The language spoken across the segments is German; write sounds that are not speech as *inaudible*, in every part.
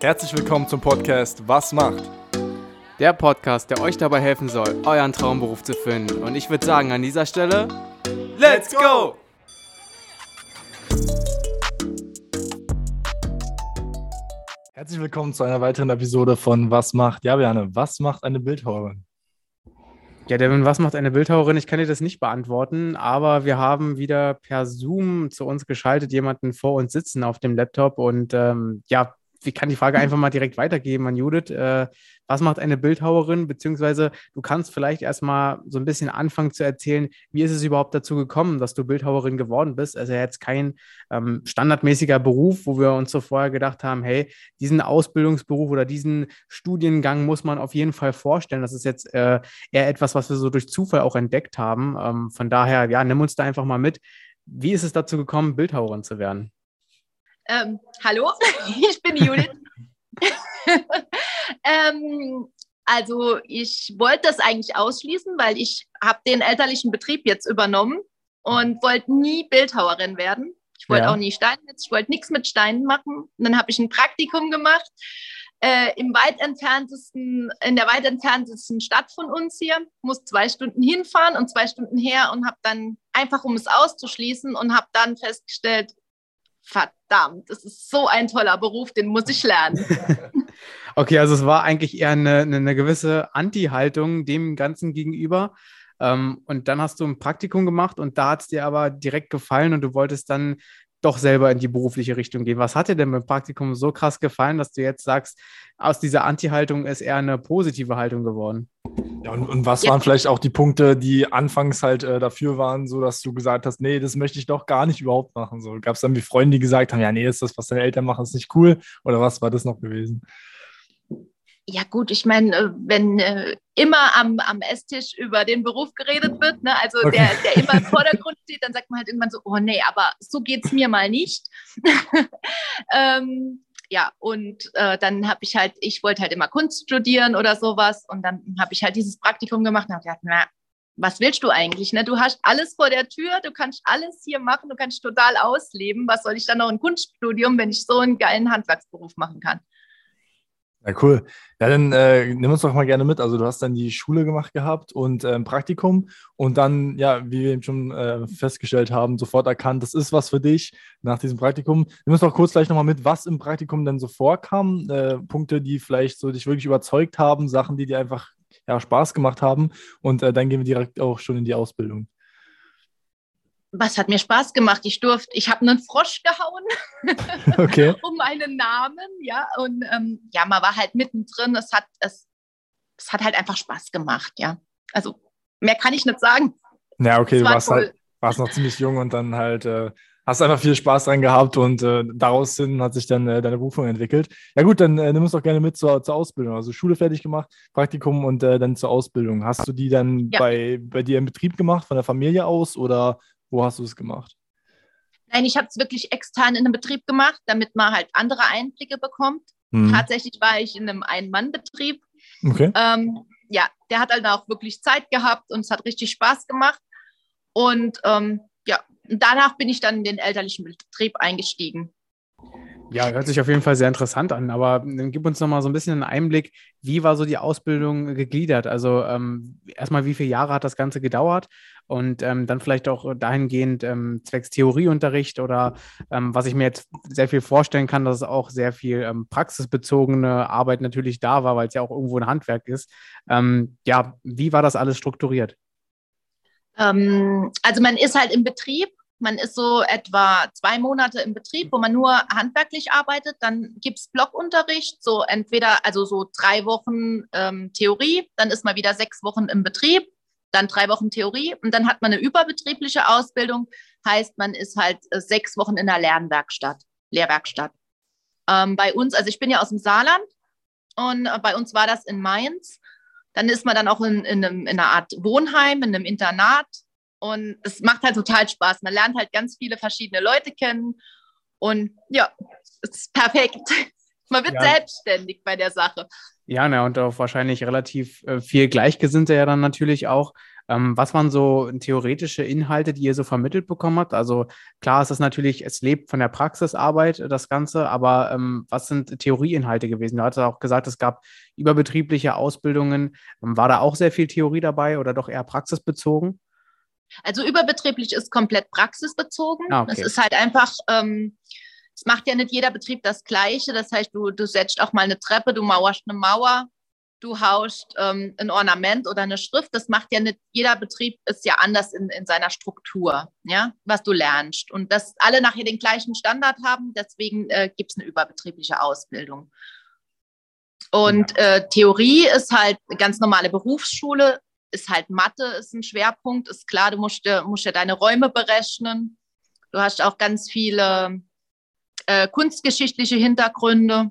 Herzlich willkommen zum Podcast Was macht? Der Podcast, der euch dabei helfen soll, euren Traumberuf zu finden. Und ich würde sagen, an dieser Stelle, Let's go! Herzlich willkommen zu einer weiteren Episode von Was macht? Ja, Björn, was macht eine Bildhauerin? Ja, Devin, was macht eine Bildhauerin? Ich kann dir das nicht beantworten, aber wir haben wieder per Zoom zu uns geschaltet, jemanden vor uns sitzen auf dem Laptop und ähm, ja, ich kann die Frage einfach mal direkt weitergeben an Judith. Äh, was macht eine Bildhauerin? Beziehungsweise du kannst vielleicht erstmal so ein bisschen anfangen zu erzählen, wie ist es überhaupt dazu gekommen, dass du Bildhauerin geworden bist? Also jetzt kein ähm, standardmäßiger Beruf, wo wir uns so vorher gedacht haben, hey, diesen Ausbildungsberuf oder diesen Studiengang muss man auf jeden Fall vorstellen. Das ist jetzt äh, eher etwas, was wir so durch Zufall auch entdeckt haben. Ähm, von daher, ja, nimm uns da einfach mal mit. Wie ist es dazu gekommen, Bildhauerin zu werden? Ähm, hallo, *laughs* ich bin Judith. *laughs* ähm, also ich wollte das eigentlich ausschließen, weil ich habe den elterlichen Betrieb jetzt übernommen und wollte nie Bildhauerin werden. Ich wollte ja. auch nie Steinmetz, ich wollte nichts mit Steinen machen. Und dann habe ich ein Praktikum gemacht äh, im weit entferntesten, in der weit entferntesten Stadt von uns hier, muss zwei Stunden hinfahren und zwei Stunden her und habe dann einfach, um es auszuschließen und habe dann festgestellt, verdammt, das ist so ein toller Beruf, den muss ich lernen. *laughs* okay, also es war eigentlich eher eine, eine gewisse Anti-Haltung dem Ganzen gegenüber. Ähm, und dann hast du ein Praktikum gemacht und da hat es dir aber direkt gefallen und du wolltest dann doch selber in die berufliche Richtung gehen. Was hat dir denn beim Praktikum so krass gefallen, dass du jetzt sagst, aus dieser Anti-Haltung ist eher eine positive Haltung geworden? Ja, und, und was ja. waren vielleicht auch die Punkte, die anfangs halt äh, dafür waren, so dass du gesagt hast, nee, das möchte ich doch gar nicht überhaupt machen? So gab es dann wie Freunde, die gesagt haben, ja, nee, ist das, was deine Eltern machen, ist nicht cool? Oder was war das noch gewesen? Ja gut, ich meine, äh, wenn äh, immer am, am Esstisch über den Beruf geredet wird, ne, also okay. der, der immer im *laughs* Vordergrund steht, dann sagt man halt irgendwann so, oh nee, aber so geht es mir mal nicht. *laughs* ähm, ja, und äh, dann habe ich halt, ich wollte halt immer Kunst studieren oder sowas und dann habe ich halt dieses Praktikum gemacht und habe gedacht, na, was willst du eigentlich? Ne? Du hast alles vor der Tür, du kannst alles hier machen, du kannst total ausleben. Was soll ich dann noch ein Kunststudium, wenn ich so einen geilen Handwerksberuf machen kann? Ja, cool. Ja, dann äh, nimm uns doch mal gerne mit. Also du hast dann die Schule gemacht gehabt und äh, Praktikum und dann, ja, wie wir eben schon äh, festgestellt haben, sofort erkannt, das ist was für dich nach diesem Praktikum. Nimm uns doch kurz gleich nochmal mit, was im Praktikum denn so vorkam. Äh, Punkte, die vielleicht so dich wirklich überzeugt haben, Sachen, die dir einfach ja, Spaß gemacht haben. Und äh, dann gehen wir direkt auch schon in die Ausbildung was hat mir Spaß gemacht? Ich durfte, ich habe einen Frosch gehauen *laughs* *laughs* okay. um meinen Namen, ja. Und ähm, ja, man war halt mittendrin. Es hat, es, es hat halt einfach Spaß gemacht, ja. Also mehr kann ich nicht sagen. Ja, okay, du warst, halt, warst noch ziemlich jung und dann halt äh, hast einfach viel Spaß dran gehabt und äh, daraus hin hat sich dann äh, deine Berufung entwickelt. Ja gut, dann äh, nimm uns doch gerne mit zur, zur Ausbildung. Also Schule fertig gemacht, Praktikum und äh, dann zur Ausbildung. Hast du die dann ja. bei, bei dir im Betrieb gemacht, von der Familie aus oder wo hast du es gemacht? Nein, ich habe es wirklich extern in einem Betrieb gemacht, damit man halt andere Einblicke bekommt. Mhm. Tatsächlich war ich in einem Ein-Mann-Betrieb. Okay. Ähm, ja, der hat halt auch wirklich Zeit gehabt und es hat richtig Spaß gemacht. Und ähm, ja, danach bin ich dann in den elterlichen Betrieb eingestiegen. Ja, hört sich auf jeden Fall sehr interessant an, aber dann gib uns noch mal so ein bisschen einen Einblick, wie war so die Ausbildung gegliedert? Also ähm, erstmal, wie viele Jahre hat das Ganze gedauert und ähm, dann vielleicht auch dahingehend ähm, zwecks Theorieunterricht oder ähm, was ich mir jetzt sehr viel vorstellen kann, dass es auch sehr viel ähm, praxisbezogene Arbeit natürlich da war, weil es ja auch irgendwo ein Handwerk ist. Ähm, ja, wie war das alles strukturiert? also man ist halt im Betrieb man ist so etwa zwei Monate im Betrieb, wo man nur handwerklich arbeitet. Dann gibt es Blockunterricht, so entweder, also so drei Wochen ähm, Theorie, dann ist man wieder sechs Wochen im Betrieb, dann drei Wochen Theorie und dann hat man eine überbetriebliche Ausbildung. Heißt, man ist halt äh, sechs Wochen in der Lernwerkstatt, Lehrwerkstatt. Ähm, bei uns, also ich bin ja aus dem Saarland und äh, bei uns war das in Mainz. Dann ist man dann auch in, in, einem, in einer Art Wohnheim, in einem Internat und es macht halt total Spaß. Man lernt halt ganz viele verschiedene Leute kennen. Und ja, es ist perfekt. *laughs* Man wird ja. selbstständig bei der Sache. Ja, na, und auch wahrscheinlich relativ äh, viel Gleichgesinnte ja dann natürlich auch. Ähm, was waren so theoretische Inhalte, die ihr so vermittelt bekommen habt? Also klar ist das natürlich, es lebt von der Praxisarbeit, äh, das Ganze, aber ähm, was sind Theorieinhalte gewesen? Du hattest auch gesagt, es gab überbetriebliche Ausbildungen. Ähm, war da auch sehr viel Theorie dabei oder doch eher praxisbezogen? Also überbetrieblich ist komplett praxisbezogen. Ah, okay. Es ist halt einfach, ähm, es macht ja nicht jeder Betrieb das Gleiche. Das heißt, du, du setzt auch mal eine Treppe, du mauerst eine Mauer, du haust ähm, ein Ornament oder eine Schrift. Das macht ja nicht, jeder Betrieb ist ja anders in, in seiner Struktur, ja, was du lernst. Und dass alle nachher den gleichen Standard haben, deswegen äh, gibt es eine überbetriebliche Ausbildung. Und ja. äh, Theorie ist halt eine ganz normale Berufsschule, ist halt Mathe, ist ein Schwerpunkt, ist klar, du musst, musst ja deine Räume berechnen. Du hast auch ganz viele äh, kunstgeschichtliche Hintergründe,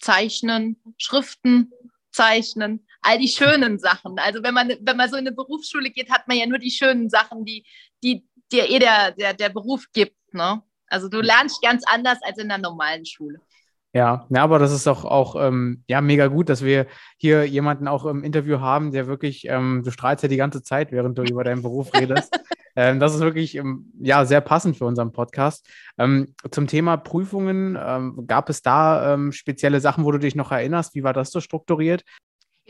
Zeichnen, Schriften zeichnen, all die schönen Sachen. Also wenn man, wenn man so in eine Berufsschule geht, hat man ja nur die schönen Sachen, die, die dir eh der, der, der Beruf gibt. Ne? Also du lernst ganz anders als in der normalen Schule. Ja, ja, aber das ist auch, auch ähm, ja, mega gut, dass wir hier jemanden auch im Interview haben, der wirklich, ähm, du strahlst ja die ganze Zeit, während du über deinen Beruf redest. *laughs* ähm, das ist wirklich ähm, ja, sehr passend für unseren Podcast. Ähm, zum Thema Prüfungen, ähm, gab es da spezielle Sachen, wo du dich noch erinnerst? Wie war das so strukturiert?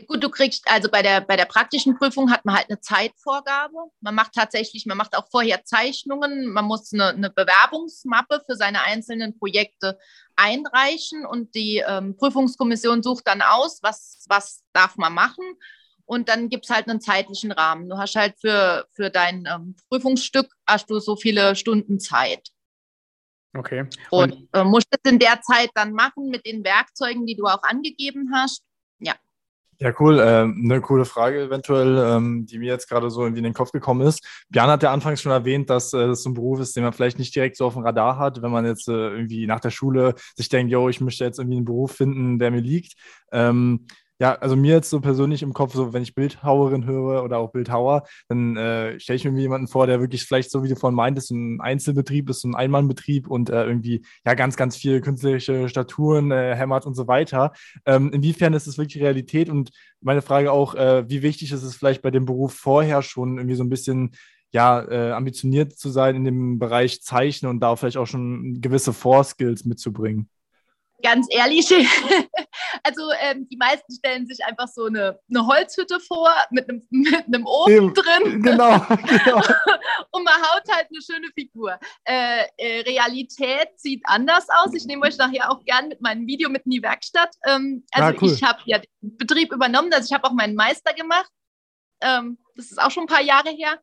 Gut, du kriegst, also bei der, bei der praktischen Prüfung hat man halt eine Zeitvorgabe. Man macht tatsächlich, man macht auch vorher Zeichnungen, man muss eine, eine Bewerbungsmappe für seine einzelnen Projekte einreichen und die ähm, Prüfungskommission sucht dann aus, was, was darf man machen. Und dann gibt es halt einen zeitlichen Rahmen. Du hast halt für, für dein ähm, Prüfungsstück hast du so viele Stunden Zeit. Okay. Und, und äh, musst es in der Zeit dann machen mit den Werkzeugen, die du auch angegeben hast. Ja. Ja, cool. Ähm, eine coole Frage eventuell, ähm, die mir jetzt gerade so irgendwie in den Kopf gekommen ist. Björn hat ja anfangs schon erwähnt, dass äh, das so ein Beruf ist, den man vielleicht nicht direkt so auf dem Radar hat, wenn man jetzt äh, irgendwie nach der Schule sich denkt, yo, ich möchte jetzt irgendwie einen Beruf finden, der mir liegt. Ähm, ja, also mir jetzt so persönlich im Kopf, so wenn ich Bildhauerin höre oder auch Bildhauer, dann äh, stelle ich mir jemanden vor, der wirklich vielleicht so wie du vorhin meintest, ein Einzelbetrieb ist, so ein Einmannbetrieb und äh, irgendwie ja ganz, ganz viele künstlerische Statuen äh, hämmert und so weiter. Ähm, inwiefern ist es wirklich Realität? Und meine Frage auch, äh, wie wichtig ist es vielleicht bei dem Beruf vorher schon irgendwie so ein bisschen ja, äh, ambitioniert zu sein in dem Bereich Zeichnen und da vielleicht auch schon gewisse Vorskills mitzubringen? ganz ehrlich, *laughs* also ähm, die meisten stellen sich einfach so eine, eine Holzhütte vor mit einem, *laughs* mit einem Ofen Eben, drin. Genau, *laughs* genau. und man haut halt eine schöne Figur. Äh, äh, Realität sieht anders aus. Ich nehme euch nachher auch gern mit meinem Video mit in die Werkstatt. Ähm, also ah, cool. ich habe ja den Betrieb übernommen, also ich habe auch meinen Meister gemacht. Ähm, das ist auch schon ein paar Jahre her.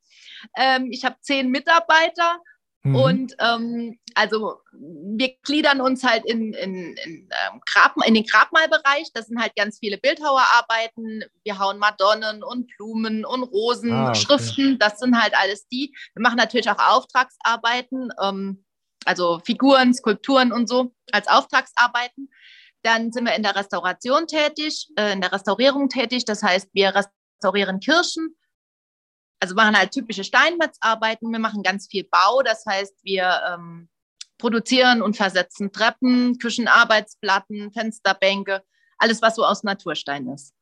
Ähm, ich habe zehn Mitarbeiter Mhm. Und ähm, also wir gliedern uns halt in, in, in, ähm, Grab, in den Grabmalbereich. Das sind halt ganz viele Bildhauerarbeiten. Wir hauen Madonnen und Blumen und Rosen, ah, okay. Schriften. Das sind halt alles die. Wir machen natürlich auch Auftragsarbeiten, ähm, also Figuren, Skulpturen und so als Auftragsarbeiten. Dann sind wir in der Restauration tätig, äh, in der Restaurierung tätig. Das heißt, wir restaurieren Kirchen also machen halt typische Steinmetzarbeiten. Wir machen ganz viel Bau. Das heißt, wir ähm, produzieren und versetzen Treppen, Küchenarbeitsplatten, Fensterbänke, alles, was so aus Naturstein ist.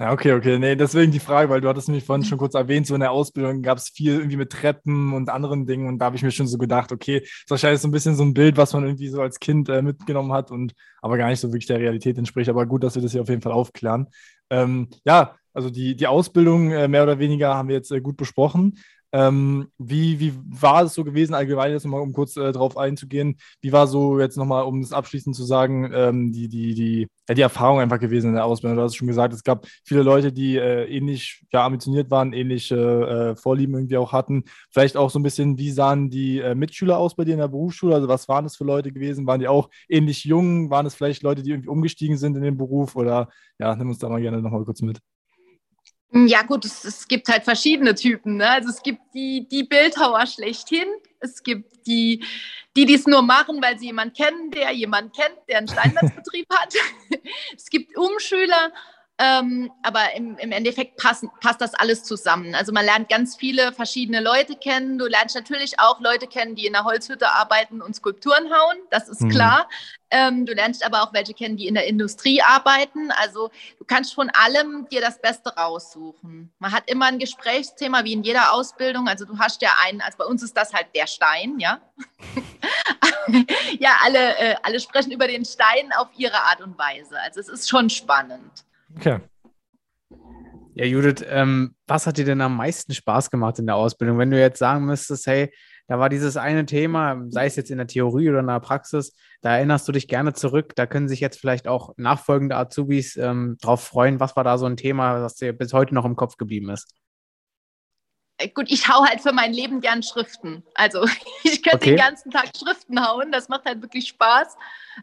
Ja, okay, okay. Nee, deswegen die Frage, weil du hattest nämlich vorhin schon kurz erwähnt, so in der Ausbildung gab es viel irgendwie mit Treppen und anderen Dingen und da habe ich mir schon so gedacht, okay, das ist wahrscheinlich so ein bisschen so ein Bild, was man irgendwie so als Kind äh, mitgenommen hat und aber gar nicht so wirklich der Realität entspricht. Aber gut, dass wir das hier auf jeden Fall aufklären. Ähm, ja, also die, die Ausbildung äh, mehr oder weniger haben wir jetzt äh, gut besprochen. Ähm, wie, wie war es so gewesen, allgemein jetzt nochmal, um kurz äh, darauf einzugehen, wie war so jetzt nochmal, um es abschließend zu sagen, ähm, die, die, die, ja, die Erfahrung einfach gewesen in der Ausbildung? Du hast schon gesagt, es gab viele Leute, die äh, ähnlich ja, ambitioniert waren, ähnliche äh, Vorlieben irgendwie auch hatten. Vielleicht auch so ein bisschen, wie sahen die äh, Mitschüler aus bei dir in der Berufsschule? Also was waren das für Leute gewesen? Waren die auch ähnlich jung? Waren es vielleicht Leute, die irgendwie umgestiegen sind in den Beruf? Oder ja, nimm uns da mal gerne nochmal kurz mit. Ja, gut, es, es, gibt halt verschiedene Typen. Ne? Also es gibt die, die Bildhauer schlechthin. Es gibt die, die dies nur machen, weil sie jemanden kennen, der jemanden kennt, der einen Steinmetzbetrieb hat. *laughs* es gibt Umschüler Ähm, aber im, im Endeffekt passen, passt das alles zusammen. Also man lernt ganz viele verschiedene Leute kennen. Du lernst natürlich auch Leute kennen, die in der Holzhütte arbeiten und Skulpturen hauen. Das ist mhm. klar. Ähm, du lernst aber auch welche kennen, die in der Industrie arbeiten. Also du kannst von allem dir das Beste raussuchen. Man hat immer ein Gesprächsthema, wie in jeder Ausbildung. Also du hast ja einen, also bei uns ist das halt der Stein, ja. *laughs* ja, alle, äh, alle sprechen über den Stein auf ihre Art und Weise. Also es ist schon spannend. Okay. Ja, Judith, ähm, was hat dir denn am meisten Spaß gemacht in der Ausbildung? Wenn du jetzt sagen müsstest, hey, da war dieses eine Thema, sei es jetzt in der Theorie oder in der Praxis, da erinnerst du dich gerne zurück. Da können sich jetzt vielleicht auch nachfolgende Azubis ähm, drauf freuen. Was war da so ein Thema, das dir bis heute noch im Kopf geblieben ist? Gut, ich hau halt für mein Leben gern Schriften. Also *laughs* ich könnte okay. den ganzen Tag Schriften hauen. Das macht halt wirklich Spaß.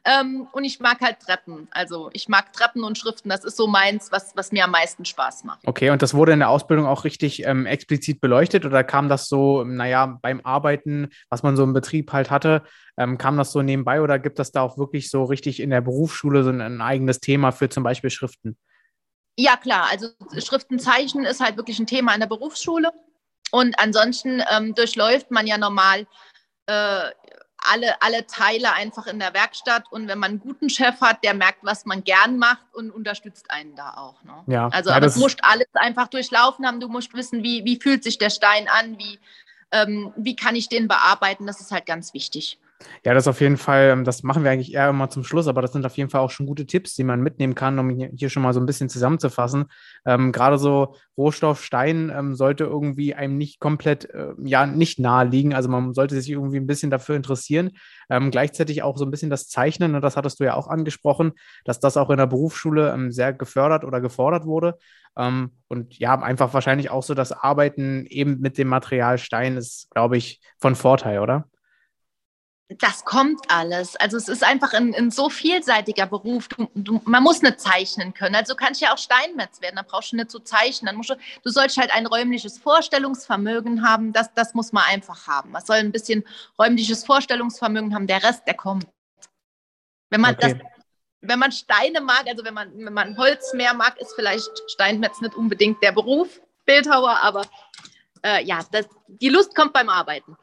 Ähm, und ich mag halt Treppen. Also ich mag Treppen und Schriften. Das ist so meins, was, was mir am meisten Spaß macht. Okay, und das wurde in der Ausbildung auch richtig ähm, explizit beleuchtet oder kam das so, naja, beim Arbeiten, was man so im Betrieb halt hatte, ähm, kam das so nebenbei oder gibt es da auch wirklich so richtig in der Berufsschule so ein, ein eigenes Thema für zum Beispiel Schriften? Ja, klar. Also Schriftenzeichen ist halt wirklich ein Thema in der Berufsschule. Und ansonsten ähm, durchläuft man ja normal äh, alle, alle Teile einfach in der Werkstatt. Und wenn man einen guten Chef hat, der merkt, was man gern macht und unterstützt einen da auch. Ne? Ja, also ja, du musst alles einfach durchlaufen haben. Du musst wissen, wie, wie fühlt sich der Stein an, wie, ähm, wie kann ich den bearbeiten. Das ist halt ganz wichtig. Ja, das auf jeden Fall, ähm, das machen wir eigentlich eher immer zum Schluss, aber das sind auf jeden Fall auch schon gute Tipps, die man mitnehmen kann, um hier schon mal so ein bisschen zusammenzufassen. Ähm, Gerade so Rohstoff Stein ähm, sollte irgendwie einem nicht komplett, äh, ja, nicht nahe liegen. Also man sollte sich irgendwie ein bisschen dafür interessieren. Ähm, gleichzeitig auch so ein bisschen das Zeichnen, und ne, das hattest du ja auch angesprochen, dass das auch in der Berufsschule ähm, sehr gefördert oder gefordert wurde. Ähm, und ja, einfach wahrscheinlich auch so das Arbeiten eben mit dem Material Stein ist, glaube ich, von Vorteil, oder? Das kommt alles. Also es ist einfach ein, ein so vielseitiger Beruf. Du, du, man muss nicht zeichnen können. Also du kannst ja auch Steinmetz werden, da brauchst du nicht zu zeichnen. Dann musst du, du sollst halt ein räumliches Vorstellungsvermögen haben. Das, das muss man einfach haben. Man soll ein bisschen räumliches Vorstellungsvermögen haben. Der Rest, der kommt. Wenn man okay. das, wenn man Steine mag, also wenn man, wenn man Holz mehr mag, ist vielleicht Steinmetz nicht unbedingt der Beruf, Bildhauer, aber äh, ja, das, die Lust kommt beim Arbeiten.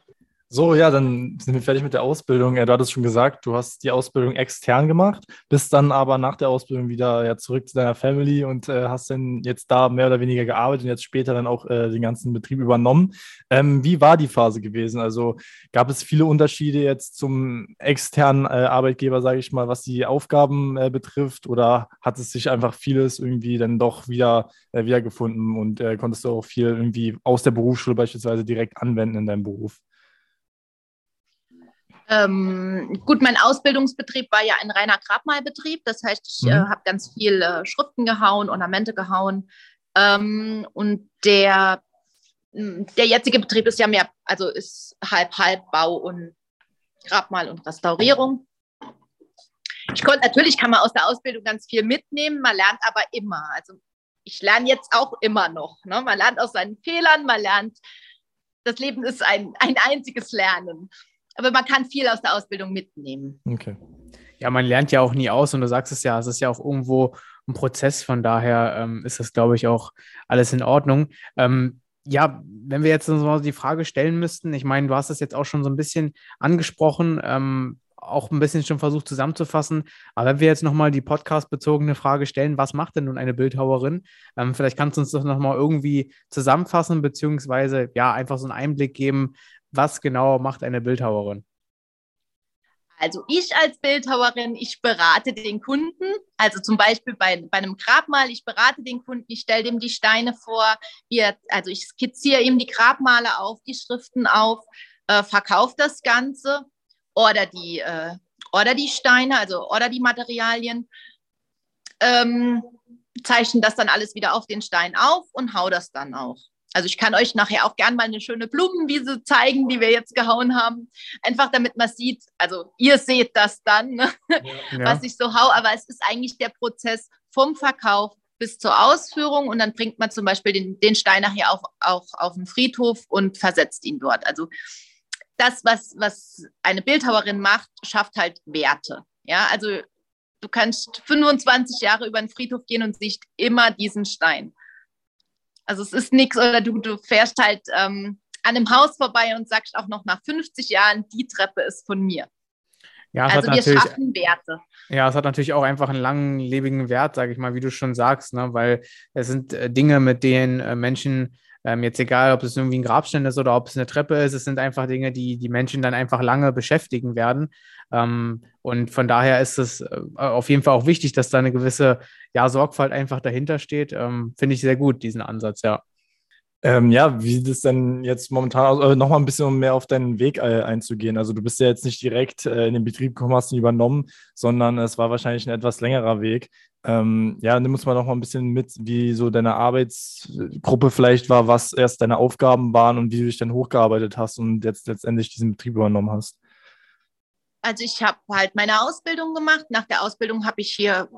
So, ja, dann sind wir fertig mit der Ausbildung. Ja, du hattest schon gesagt, du hast die Ausbildung extern gemacht, bist dann aber nach der Ausbildung wieder ja, zurück zu deiner Family und äh, hast dann jetzt da mehr oder weniger gearbeitet und jetzt später dann auch äh, den ganzen Betrieb übernommen. Ähm, wie war die Phase gewesen? Also gab es viele Unterschiede jetzt zum externen äh, Arbeitgeber, sage ich mal, was die Aufgaben äh, betrifft? Oder hat es sich einfach vieles irgendwie dann doch wieder äh, wiedergefunden und äh, konntest du auch viel irgendwie aus der Berufsschule beispielsweise direkt anwenden in deinem Beruf? Ähm, gut, mein Ausbildungsbetrieb war ja ein reiner Grabmalbetrieb. Das heißt, ich äh, mhm. äh, habe ganz viel äh, Schriften gehauen, Ornamente gehauen. Ähm, und der, der jetzige Betrieb ist ja mehr, also ist halb, halb Bau und Grabmal und Restaurierung. Ich konnte, natürlich kann man aus der Ausbildung ganz viel mitnehmen, man lernt aber immer. Also ich lerne jetzt auch immer noch. Ne? Man lernt aus seinen Fehlern, man lernt, das Leben ist ein, ein einziges Lernen aber man kann viel aus der Ausbildung mitnehmen. Okay. Ja, man lernt ja auch nie aus und du sagst es ja, es ist ja auch irgendwo ein Prozess, von daher ähm, ist das, glaube ich, auch alles in Ordnung. Ähm, ja, wenn wir jetzt so die Frage stellen müssten, ich meine, du hast es jetzt auch schon so ein bisschen angesprochen, ähm, auch ein bisschen schon versucht zusammenzufassen. Aber wenn wir jetzt nochmal die podcast-bezogene Frage stellen, was macht denn nun eine Bildhauerin? Ähm, vielleicht kannst du uns das nochmal irgendwie zusammenfassen, beziehungsweise ja, einfach so einen Einblick geben, was genau macht eine Bildhauerin? Also ich als Bildhauerin, ich berate den Kunden, also zum Beispiel bei, bei einem Grabmal, ich berate den Kunden, ich stelle dem die Steine vor, wir, also ich skizziere ihm die Grabmale auf, die Schriften auf, äh, verkaufe das Ganze oder die, äh, oder die Steine, also oder die Materialien, ähm, zeichne das dann alles wieder auf den Stein auf und hau das dann auch. Also ich kann euch nachher auch gern mal eine schöne Blumenwiese zeigen, die wir jetzt gehauen haben. Einfach damit man sieht, also ihr seht das dann, ne? ja. was ich so hau, aber es ist eigentlich der Prozess vom Verkauf bis zur Ausführung und dann bringt man zum Beispiel den, den Stein nachher auch, auch auf den Friedhof und versetzt ihn dort. Also das, was, was eine Bildhauerin macht, schafft halt Werte. Ja, also du kannst 25 Jahre über den Friedhof gehen und siehst immer diesen Stein. Also es ist nichts, oder du, du fährst halt ähm, an einem Haus vorbei und sagst auch noch nach 50 Jahren, die Treppe ist von mir. Ja, also wir schaffen Werte. Ja, es hat natürlich auch einfach einen langlebigen Wert, sage ich mal, wie du schon sagst, ne? weil es sind äh, Dinge, mit denen äh, Menschen ähm, jetzt egal, ob es irgendwie ein Grabstein ist oder ob es eine Treppe ist, es sind einfach Dinge, die die Menschen dann einfach lange beschäftigen werden. Ähm, und von daher ist es äh, auf jeden Fall auch wichtig, dass da eine gewisse ja, Sorgfalt einfach dahinter steht. Ähm, Finde ich sehr gut, diesen Ansatz, ja. Ähm, ja, wie sieht es denn jetzt momentan aus? Äh, Nochmal ein bisschen, um mehr auf deinen Weg äh, einzugehen. Also du bist ja jetzt nicht direkt äh, in den Betrieb gekommen, hast ihn übernommen, sondern es war wahrscheinlich ein etwas längerer Weg. Ähm, ja, nimm uns mal noch mal ein bisschen mit, wie so deine Arbeitsgruppe vielleicht war, was erst deine Aufgaben waren und wie du dich dann hochgearbeitet hast und jetzt letztendlich diesen Betrieb übernommen hast. Also ich habe halt meine Ausbildung gemacht. Nach der Ausbildung habe ich hier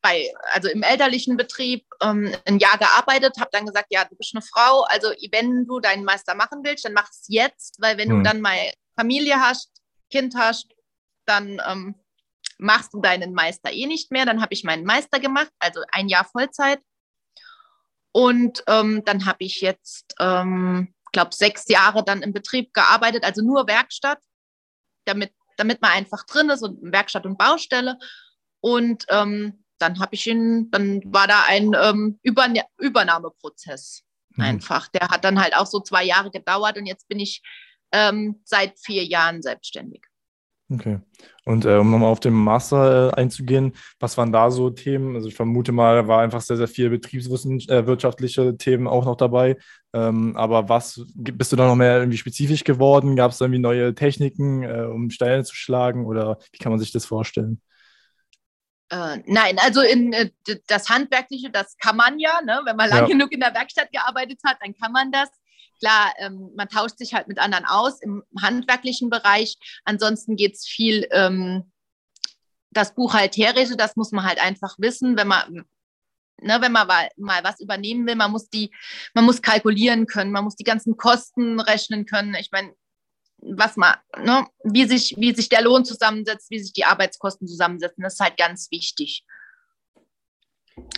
bei, also im elterlichen Betrieb ähm, ein Jahr gearbeitet, habe dann gesagt, ja, du bist eine Frau, also wenn du deinen Meister machen willst, dann mach es jetzt, weil wenn hm. du dann mal Familie hast, Kind hast, dann ähm, machst du deinen Meister eh nicht mehr. Dann habe ich meinen Meister gemacht, also ein Jahr Vollzeit. Und ähm, dann habe ich jetzt, ähm, glaube sechs Jahre dann im Betrieb gearbeitet, also nur Werkstatt, damit, damit man einfach drin ist und Werkstatt und Baustelle. Und ähm, dann habe ich ihn, dann war da ein ähm, Überne Übernahmeprozess mhm. einfach. Der hat dann halt auch so zwei Jahre gedauert und jetzt bin ich ähm, seit vier Jahren selbstständig. Okay. Und äh, um nochmal auf den Master äh, einzugehen, was waren da so Themen? Also ich vermute mal, da war einfach sehr, sehr viel betriebswirtschaftliche äh, Themen auch noch dabei. Ähm, aber was, bist du da noch mehr irgendwie spezifisch geworden? Gab es irgendwie neue Techniken, äh, um Steine zu schlagen oder wie kann man sich das vorstellen? Äh, nein, also in, äh, das Handwerkliche, das kann man ja, ne? wenn man ja. lang genug in der Werkstatt gearbeitet hat, dann kann man das. Klar, ähm, man tauscht sich halt mit anderen aus im handwerklichen Bereich. Ansonsten geht es viel ähm, das Buchhalterische, das muss man halt einfach wissen, wenn man, ne, wenn man mal, mal was übernehmen will. Man muss die, man muss kalkulieren können, man muss die ganzen Kosten rechnen können. Ich meine, was man, ne, wie sich, wie sich der Lohn zusammensetzt, wie sich die Arbeitskosten zusammensetzen, das ist halt ganz wichtig.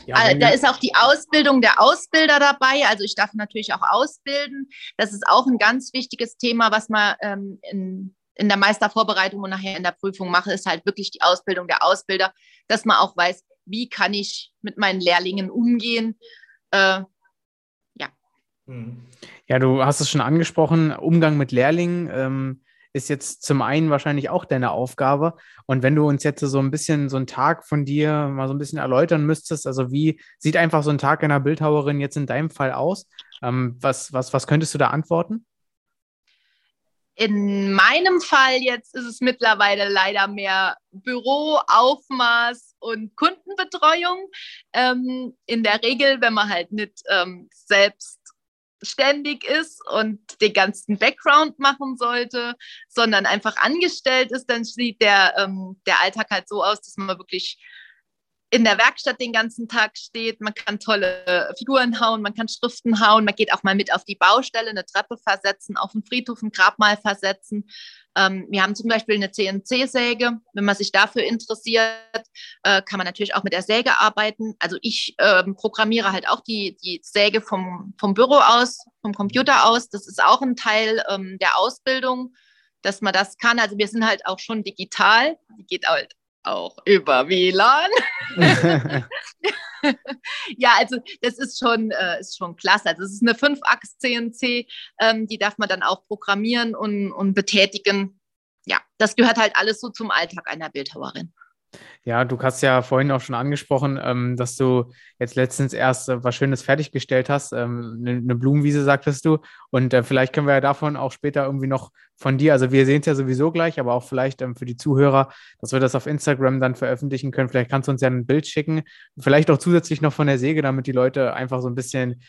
Ja, also, da ist auch die Ausbildung der Ausbilder dabei. Also ich darf natürlich auch ausbilden. Das ist auch ein ganz wichtiges Thema, was man ähm, in, in der Meistervorbereitung und nachher in der Prüfung mache, ist halt wirklich die Ausbildung der Ausbilder, dass man auch weiß, wie kann ich mit meinen Lehrlingen umgehen. Äh. Ja, du hast es schon angesprochen, Umgang mit Lehrlingen. Ähm ist jetzt zum einen wahrscheinlich auch deine Aufgabe. Und wenn du uns jetzt so ein bisschen so einen Tag von dir mal so ein bisschen erläutern müsstest, also wie sieht einfach so ein Tag einer Bildhauerin jetzt in deinem Fall aus? Ähm, was, was, was könntest du da antworten? In meinem Fall jetzt ist es mittlerweile leider mehr Büro, Aufmaß und Kundenbetreuung. Ähm, in der Regel, wenn man halt nicht ähm, selbst ständig ist und den ganzen Background machen sollte, sondern einfach angestellt ist, dann sieht der, ähm, der Alltag halt so aus, dass man wirklich in der Werkstatt den ganzen Tag steht. Man kann tolle Figuren hauen, man kann Schriften hauen, man geht auch mal mit auf die Baustelle, eine Treppe versetzen, auf den Friedhof ein Grabmal versetzen. Ähm, wir haben zum Beispiel eine CNC-Säge. Wenn man sich dafür interessiert, äh, kann man natürlich auch mit der Säge arbeiten. Also ich ähm, programmiere halt auch die, die Säge vom, vom Büro aus, vom Computer aus. Das ist auch ein Teil ähm, der Ausbildung, dass man das kann. Also wir sind halt auch schon digital. Die geht halt auch über WLAN. *laughs* ja, also das ist schon, äh, ist schon klasse. Also es ist eine 5-Achs-CNC, ähm, die darf man dann auch programmieren und, und betätigen. Ja, das gehört halt alles so zum Alltag einer Bildhauerin. Ja, du hast ja vorhin auch schon angesprochen, ähm, dass du jetzt letztens erst äh, was Schönes fertiggestellt hast, ähm, eine, eine, Blumenwiese, sagtest du. Und äh, vielleicht können wir ja davon auch später irgendwie noch von dir, also wir sehen es ja sowieso gleich, aber auch vielleicht ähm, für die Zuhörer, dass wir das auf Instagram dann veröffentlichen können. Vielleicht kannst du uns ja ein Bild schicken, vielleicht auch zusätzlich noch von der Säge, damit die Leute einfach so ein bisschen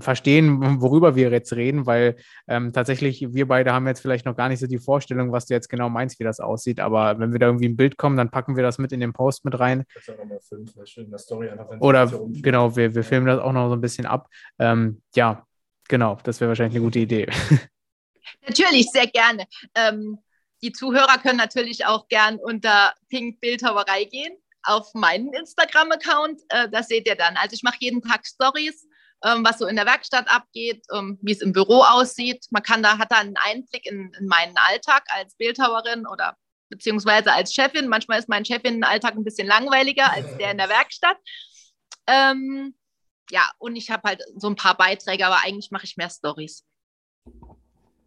verstehen, worüber wir jetzt reden, weil ähm, tatsächlich wir beide haben jetzt vielleicht noch gar nicht so die Vorstellung, was du jetzt genau meinst, wie das aussieht. Aber wenn wir da irgendwie ein Bild kommen, dann packen wir das mit in den Post mit rein. Oder genau, wir, wir filmen das auch noch so ein bisschen ab. Ähm, ja, genau, das wäre wahrscheinlich eine gute Idee. *laughs* Natürlich, sehr gerne. Ähm, die Zuhörer können natürlich auch gern unter Pink Bildhauerei gehen. auf meinen Instagram-Account. Äh, das seht ihr dann. Also ich mache jeden Tag Stories, ähm, was so in der Werkstatt abgeht, ähm, wie es im Büro aussieht. Man kann da, hat da einen Einblick in, in meinen Alltag als Bildhauerin oder beziehungsweise als Chefin. Manchmal ist mein Chefin-Alltag ein bisschen langweiliger als der in der Werkstatt. Ähm, ja, und ich habe halt so ein paar Beiträge, aber eigentlich mache ich mehr Stories.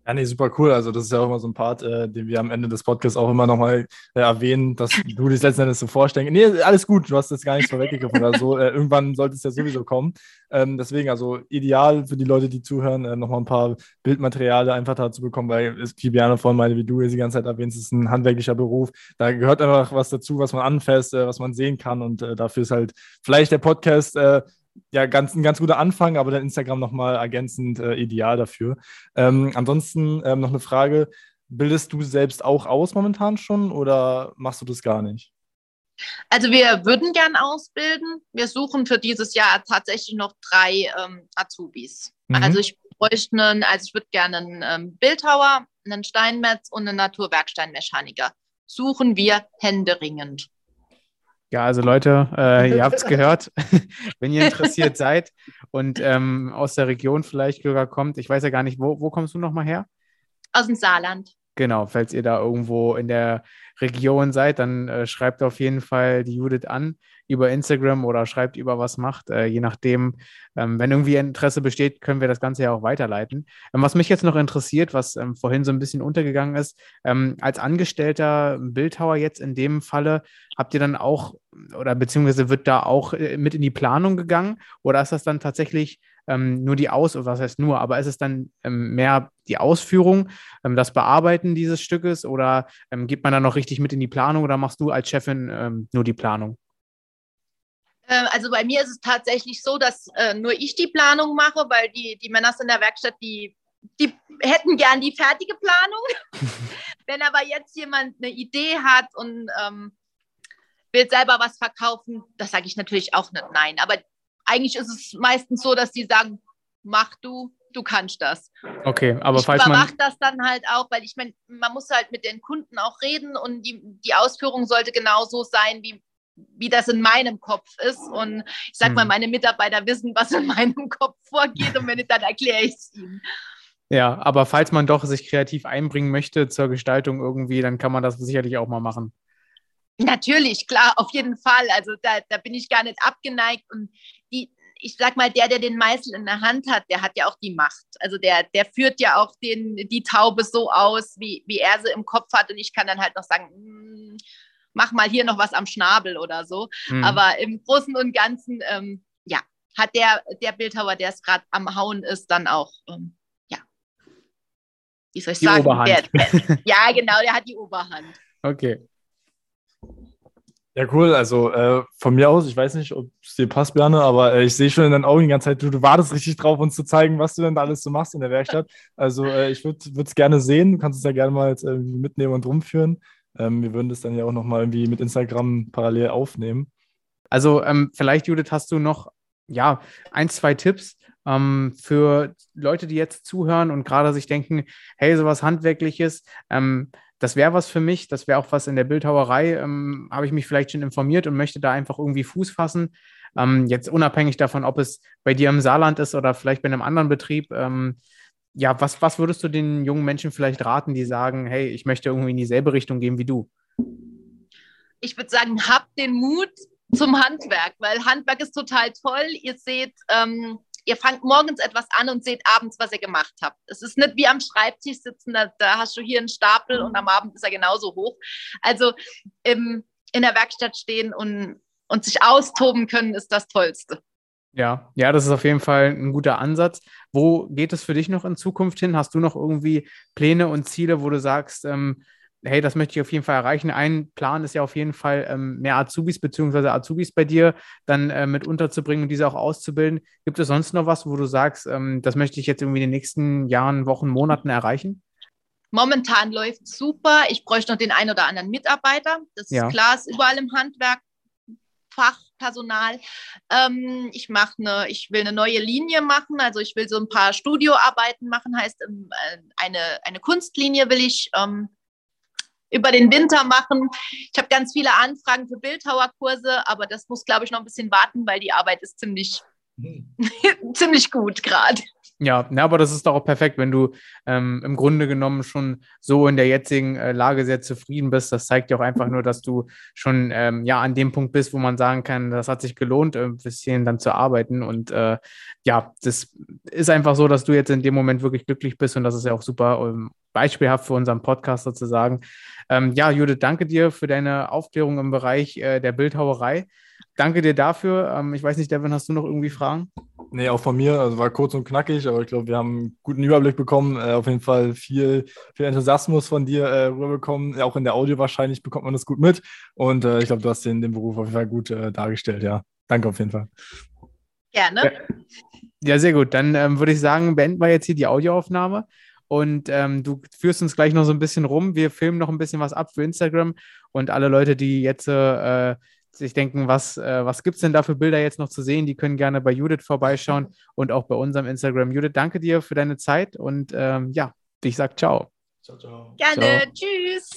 Ja, nee, super cool. Also, das ist ja auch immer so ein Part, äh, den wir am Ende des Podcasts auch immer nochmal äh, erwähnen, dass du dich letzten Endes so vorstellen. Nee, alles gut, du hast jetzt gar nichts vorweggegriffen oder so. Äh, irgendwann sollte es ja sowieso kommen. Ähm, deswegen, also ideal für die Leute, die zuhören, äh, nochmal ein paar Bildmaterialien einfach dazu bekommen, weil es, wie Biane vorhin meinte, wie du es die ganze Zeit erwähnst, ist ein handwerklicher Beruf. Da gehört einfach was dazu, was man anfasst, äh, was man sehen kann. Und äh, dafür ist halt vielleicht der Podcast äh, ja, ganz, ein ganz guter Anfang, aber dann Instagram nochmal ergänzend äh, ideal dafür. Ähm, ansonsten ähm, noch eine Frage: Bildest du selbst auch aus momentan schon oder machst du das gar nicht? Also wir würden gern ausbilden. Wir suchen für dieses Jahr tatsächlich noch drei ähm, Azubis. Mhm. Also ich bräuchte einen, also ich würde gerne einen ähm, Bildhauer, einen Steinmetz und einen Naturwerksteinmechaniker. Suchen wir händeringend. Ja, also Leute, äh, ihr habt es gehört, *laughs* wenn ihr interessiert *laughs* seid und ähm, aus der Region vielleicht sogar kommt. Ich weiß ja gar nicht, wo, wo kommst du nochmal her? Aus dem Saarland. Genau, falls ihr da irgendwo in der Region seid, dann äh, schreibt auf jeden Fall die Judith an über Instagram oder schreibt über was macht. Äh, je nachdem, ähm, wenn irgendwie Interesse besteht, können wir das Ganze ja auch weiterleiten. Ähm, was mich jetzt noch interessiert, was ähm, vorhin so ein bisschen untergegangen ist, ähm, als angestellter Bildhauer jetzt in dem Falle, habt ihr dann auch oder beziehungsweise wird da auch äh, mit in die Planung gegangen oder ist das dann tatsächlich ähm, nur die Aus, was heißt nur, aber ist es dann ähm, mehr die Ausführung, ähm, das Bearbeiten dieses Stückes oder ähm, geht man dann noch richtig mit in die Planung oder machst du als Chefin ähm, nur die Planung? Äh, also bei mir ist es tatsächlich so, dass äh, nur ich die Planung mache, weil die, die Männer in der Werkstatt, die, die hätten gern die fertige Planung. *laughs* Wenn aber jetzt jemand eine Idee hat und ähm, will selber was verkaufen, das sage ich natürlich auch nicht nein. Aber eigentlich ist es meistens so, dass die sagen, mach du, du kannst das. Okay, aber ich falls man... das dann halt auch, weil ich meine, man muss halt mit den Kunden auch reden und die, die Ausführung sollte genauso sein, wie, wie das in meinem Kopf ist. Und ich sag hm. mal, meine Mitarbeiter wissen, was in meinem Kopf vorgeht und wenn nicht, dann erkläre ich es ihnen. Ja, aber falls man doch sich kreativ einbringen möchte zur Gestaltung irgendwie, dann kann man das sicherlich auch mal machen. Natürlich, klar, auf jeden Fall. Also da, da bin ich gar nicht abgeneigt. Und ich sag mal, der, der den Meißel in der Hand hat, der hat ja auch die Macht. Also der, der führt ja auch den, die Taube so aus, wie, wie er sie im Kopf hat. Und ich kann dann halt noch sagen, hm, mach mal hier noch was am Schnabel oder so. Mhm. Aber im Großen und Ganzen, ähm, ja, hat der, der Bildhauer, der es gerade am Hauen ist, dann auch, ähm, ja, wie soll ich die sagen? Oberhand. Der, *laughs* ja, genau, der hat die Oberhand. Okay. Ja, cool. Also äh, von mir aus, ich weiß nicht, ob es dir passt, Berne, aber äh, ich sehe schon in deinen Augen die ganze Zeit, du, du wartest richtig drauf, uns zu zeigen, was du denn da alles so machst in der Werkstatt. Also äh, ich würde es gerne sehen. Du kannst es ja gerne mal jetzt irgendwie mitnehmen und rumführen. Ähm, wir würden das dann ja auch nochmal irgendwie mit Instagram parallel aufnehmen. Also ähm, vielleicht, Judith, hast du noch ja, ein, zwei Tipps ähm, für Leute, die jetzt zuhören und gerade sich denken, hey, sowas Handwerkliches, ähm, das wäre was für mich, das wäre auch was in der Bildhauerei, ähm, habe ich mich vielleicht schon informiert und möchte da einfach irgendwie Fuß fassen. Ähm, jetzt unabhängig davon, ob es bei dir im Saarland ist oder vielleicht bei einem anderen Betrieb. Ähm, ja, was, was würdest du den jungen Menschen vielleicht raten, die sagen, hey, ich möchte irgendwie in dieselbe Richtung gehen wie du? Ich würde sagen, habt den Mut zum Handwerk, weil Handwerk ist total toll. Ihr seht, ähm, ihr fangt morgens etwas an und seht abends, was ihr gemacht habt. Es ist nicht wie am Schreibtisch sitzen, da, da hast du hier einen Stapel und am Abend ist er genauso hoch. Also im, in der Werkstatt stehen und, und sich austoben können, ist das Tollste. Ja, ja, das ist auf jeden Fall ein guter Ansatz. Wo geht es für dich noch in Zukunft hin? Hast du noch irgendwie Pläne und Ziele, wo du sagst, ähm, hey, das möchte ich auf jeden Fall erreichen. Ein Plan ist ja auf jeden Fall, ähm, mehr Azubis bzw. Azubis bei dir dann äh, mit unterzubringen und diese auch auszubilden. Gibt es sonst noch was, wo du sagst, ähm, das möchte ich jetzt irgendwie in den nächsten Jahren, Wochen, Monaten erreichen? Momentan läuft es super. Ich bräuchte noch den einen oder anderen Mitarbeiter. Das ja. ist klar, ist überall im Handwerk Fachpersonal. Ähm, ich mache eine, ich will eine neue Linie machen. Also ich will so ein paar Studioarbeiten machen, heißt ähm, äh, eine, eine Kunstlinie will ich ähm, über den Winter machen. Ich habe ganz viele Anfragen für Bildhauerkurse, aber das muss, glaube ich, noch ein bisschen warten, weil die Arbeit ist ziemlich, hm. *laughs* ziemlich gut gerade. Ja, na, aber das ist doch auch perfekt, wenn du ähm, im Grunde genommen schon so in der jetzigen äh, Lage sehr zufrieden bist. Das zeigt ja auch einfach nur, dass du schon ähm, ja an dem Punkt bist, wo man sagen kann, das hat sich gelohnt, ein bisschen dann zu arbeiten. Und äh, ja, das ist einfach so, dass du jetzt in dem Moment wirklich glücklich bist und das ist ja auch super ähm, beispielhaft für unseren Podcast sozusagen. Ähm, ja, Judith, danke dir für deine Aufklärung im Bereich äh, der Bildhauerei. Danke dir dafür. Ähm, ich weiß nicht, Devin, hast du noch irgendwie Fragen? Nee, auch von mir. Also war kurz und knackig, aber ich glaube, wir haben einen guten Überblick bekommen. Äh, auf jeden Fall viel, viel Enthusiasmus von dir äh, rüberbekommen. Auch in der Audio wahrscheinlich bekommt man das gut mit. Und äh, ich glaube, du hast den, den Beruf auf jeden Fall gut äh, dargestellt. Ja, danke auf jeden Fall. Gerne. Ja, ja sehr gut. Dann ähm, würde ich sagen, beenden wir jetzt hier die Audioaufnahme. Und ähm, du führst uns gleich noch so ein bisschen rum. Wir filmen noch ein bisschen was ab für Instagram. Und alle Leute, die jetzt äh, sich denken, was, äh, was gibt es denn da für Bilder jetzt noch zu sehen? Die können gerne bei Judith vorbeischauen *laughs* und auch bei unserem Instagram. Judith, danke dir für deine Zeit und ähm, ja, ich sag ciao. Ciao, ciao. Gerne. Ciao. Tschüss.